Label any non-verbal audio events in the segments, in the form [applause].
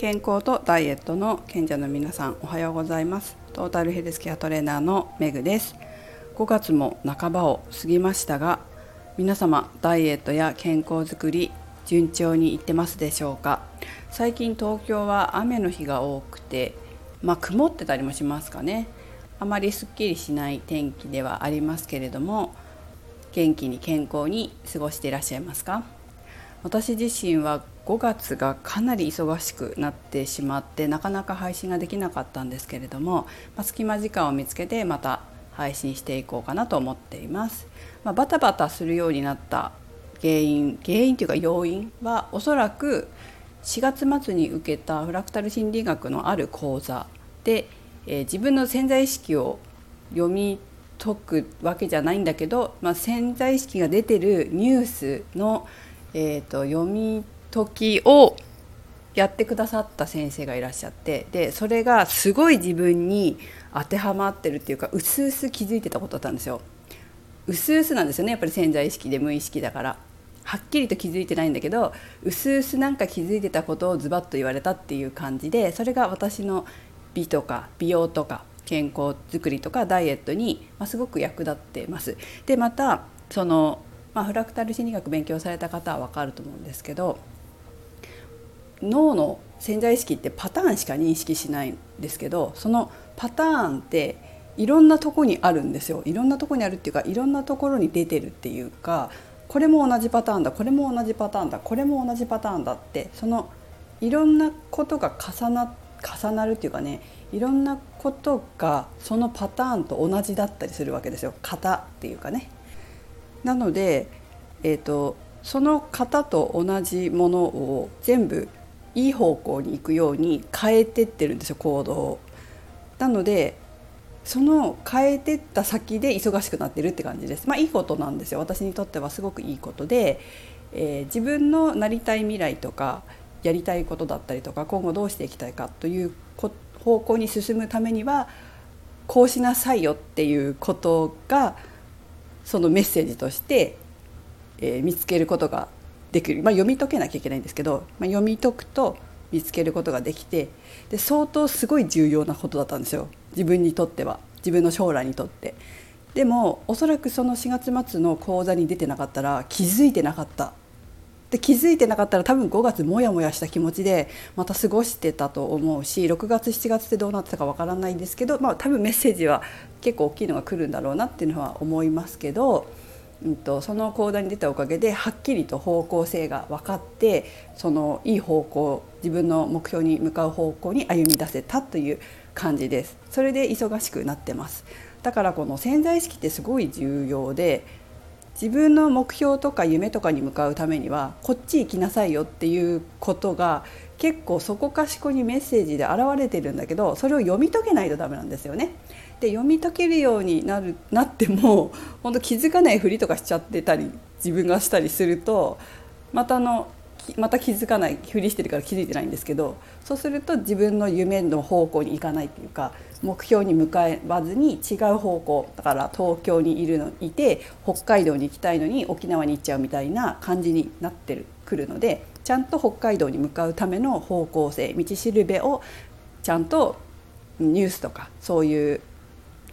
健康とダイエットの賢者の皆さんおはようございます。トータルヘルスケアトレーナーのメグです。5月も半ばを過ぎましたが皆様ダイエットや健康づくり順調にいってますでしょうか？最近東京は雨の日が多くてまあ、曇ってたりもしますかね。あまりすっきりしない天気ではありますけれども元気に健康に過ごしていらっしゃいますか？私自身は5月がかなり忙しくなってしまってなかなか配信ができなかったんですけれども、まあ、隙間時間を見つけてまた配信していこうかなと思っています。まあ、バタバタするようになった原因原因というか要因はおそらく4月末に受けたフラクタル心理学のある講座で、えー、自分の潜在意識を読み解くわけじゃないんだけど、まあ、潜在意識が出てるニュースのえーと、読み解きをやってくださった先生がいらっしゃってでそれがすごい自分に当てはまってるっていうかうすうす気づいてたことだったんですよ。うすうすなんですよねやっぱり潜在意識で無意識だから。はっきりと気づいてないんだけどうすうすなんか気づいてたことをズバッと言われたっていう感じでそれが私の美とか美容とか健康づくりとかダイエットに、ますごく役立ってます。でまたそのまあ、フラクタル心理学勉強された方は分かると思うんですけど脳の潜在意識ってパターンしか認識しないんですけどそのパターンっていろんなとこにあるんですよいろんなとこにあるっていうかいろんなところに出てるっていうかこれも同じパターンだこれも同じパターンだこれも同じパターンだってそのいろんなことが重な重なるっていうかねいろんなことがそのパターンと同じだったりするわけですよ型っていうかね。なので、えーと、その型と同じものを全部いい方向に行くように変えてってるんですよ行動を。なのでその変えてった先で忙しくなってるって感じです。まあいいことなんですよ私にとってはすごくいいことで、えー、自分のなりたい未来とかやりたいことだったりとか今後どうしていきたいかという方向に進むためにはこうしなさいよっていうことがそのメッセージとして、えー、見つけることができる、まあ、読み解けなきゃいけないんですけど、まあ、読み解くと見つけることができてで相当すごい重要なことだったんですよ。自分にとっては。自分の将来にとって。でもおそらくその4月末の講座に出てなかったら気づいてなかった。で気づいてなかったら多分5月モヤモヤした気持ちでまた過ごしてたと思うし6月7月ってどうなってたかわからないんですけど、まあ、多分メッセージは結構大きいのが来るんだろうなっていうのは思いますけど、うんと、その講座に出たおかげではっきりと方向性が分かってそのいい方向自分の目標に向かう方向に歩み出せたという感じです。それで忙しくなってますだからこの潜在意識ってすごい重要で自分の目標とか夢とかに向かうためにはこっち行きなさいよっていうことが結構そこかしこにメッセージで現れてるんだけどそれを読み解けないとダメなんですよね。で読み解けるようになるなっても [laughs] 本当気づかないふりとかしちゃってたり自分がしたりするとまたのまた気づかないふりしてるから気づいてないんですけどそうすると自分の夢の方向に行かないっていうか目標に向かわずに違う方向だから東京にいるのいて北海道に行きたいのに沖縄に行っちゃうみたいな感じになってるくるのでちゃんと北海道に向かうための方向性道しるべをちゃんとニュースとかそういう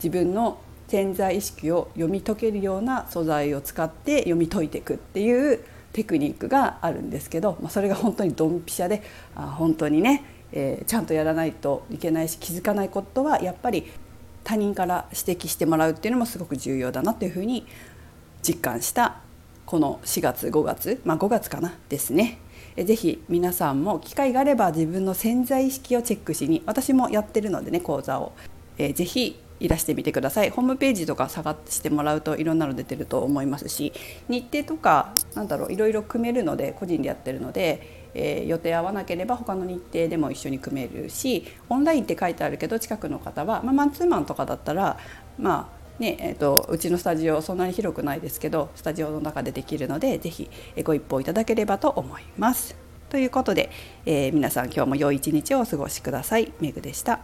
自分の潜在意識を読み解けるような素材を使って読み解いていくっていうテクニックがあるんですけど、まあ、それが本当にドンピシャであ本当にねえー、ちゃんとやらないといけないし気づかないことはやっぱり他人から指摘してもらうっていうのもすごく重要だなというふうに実感したこの4月5月まあ5月かなですね。ぜひ皆さんも機会があれば自分の潜在意識をチェックしに私もやってるのでね講座を、えー、ぜひいらしてみてくださいホームページとか探してもらうといろんなの出てると思いますし日程とかなんだろういろいろ組めるので個人でやってるのでえー、予定合わなければ他の日程でも一緒に組めるしオンラインって書いてあるけど近くの方は、まあ、マンツーマンとかだったらまあねえーと、うちのスタジオそんなに広くないですけどスタジオの中でできるので是非ご一報いただければと思います。ということで、えー、皆さん今日も良い一日をお過ごしください。めぐでした。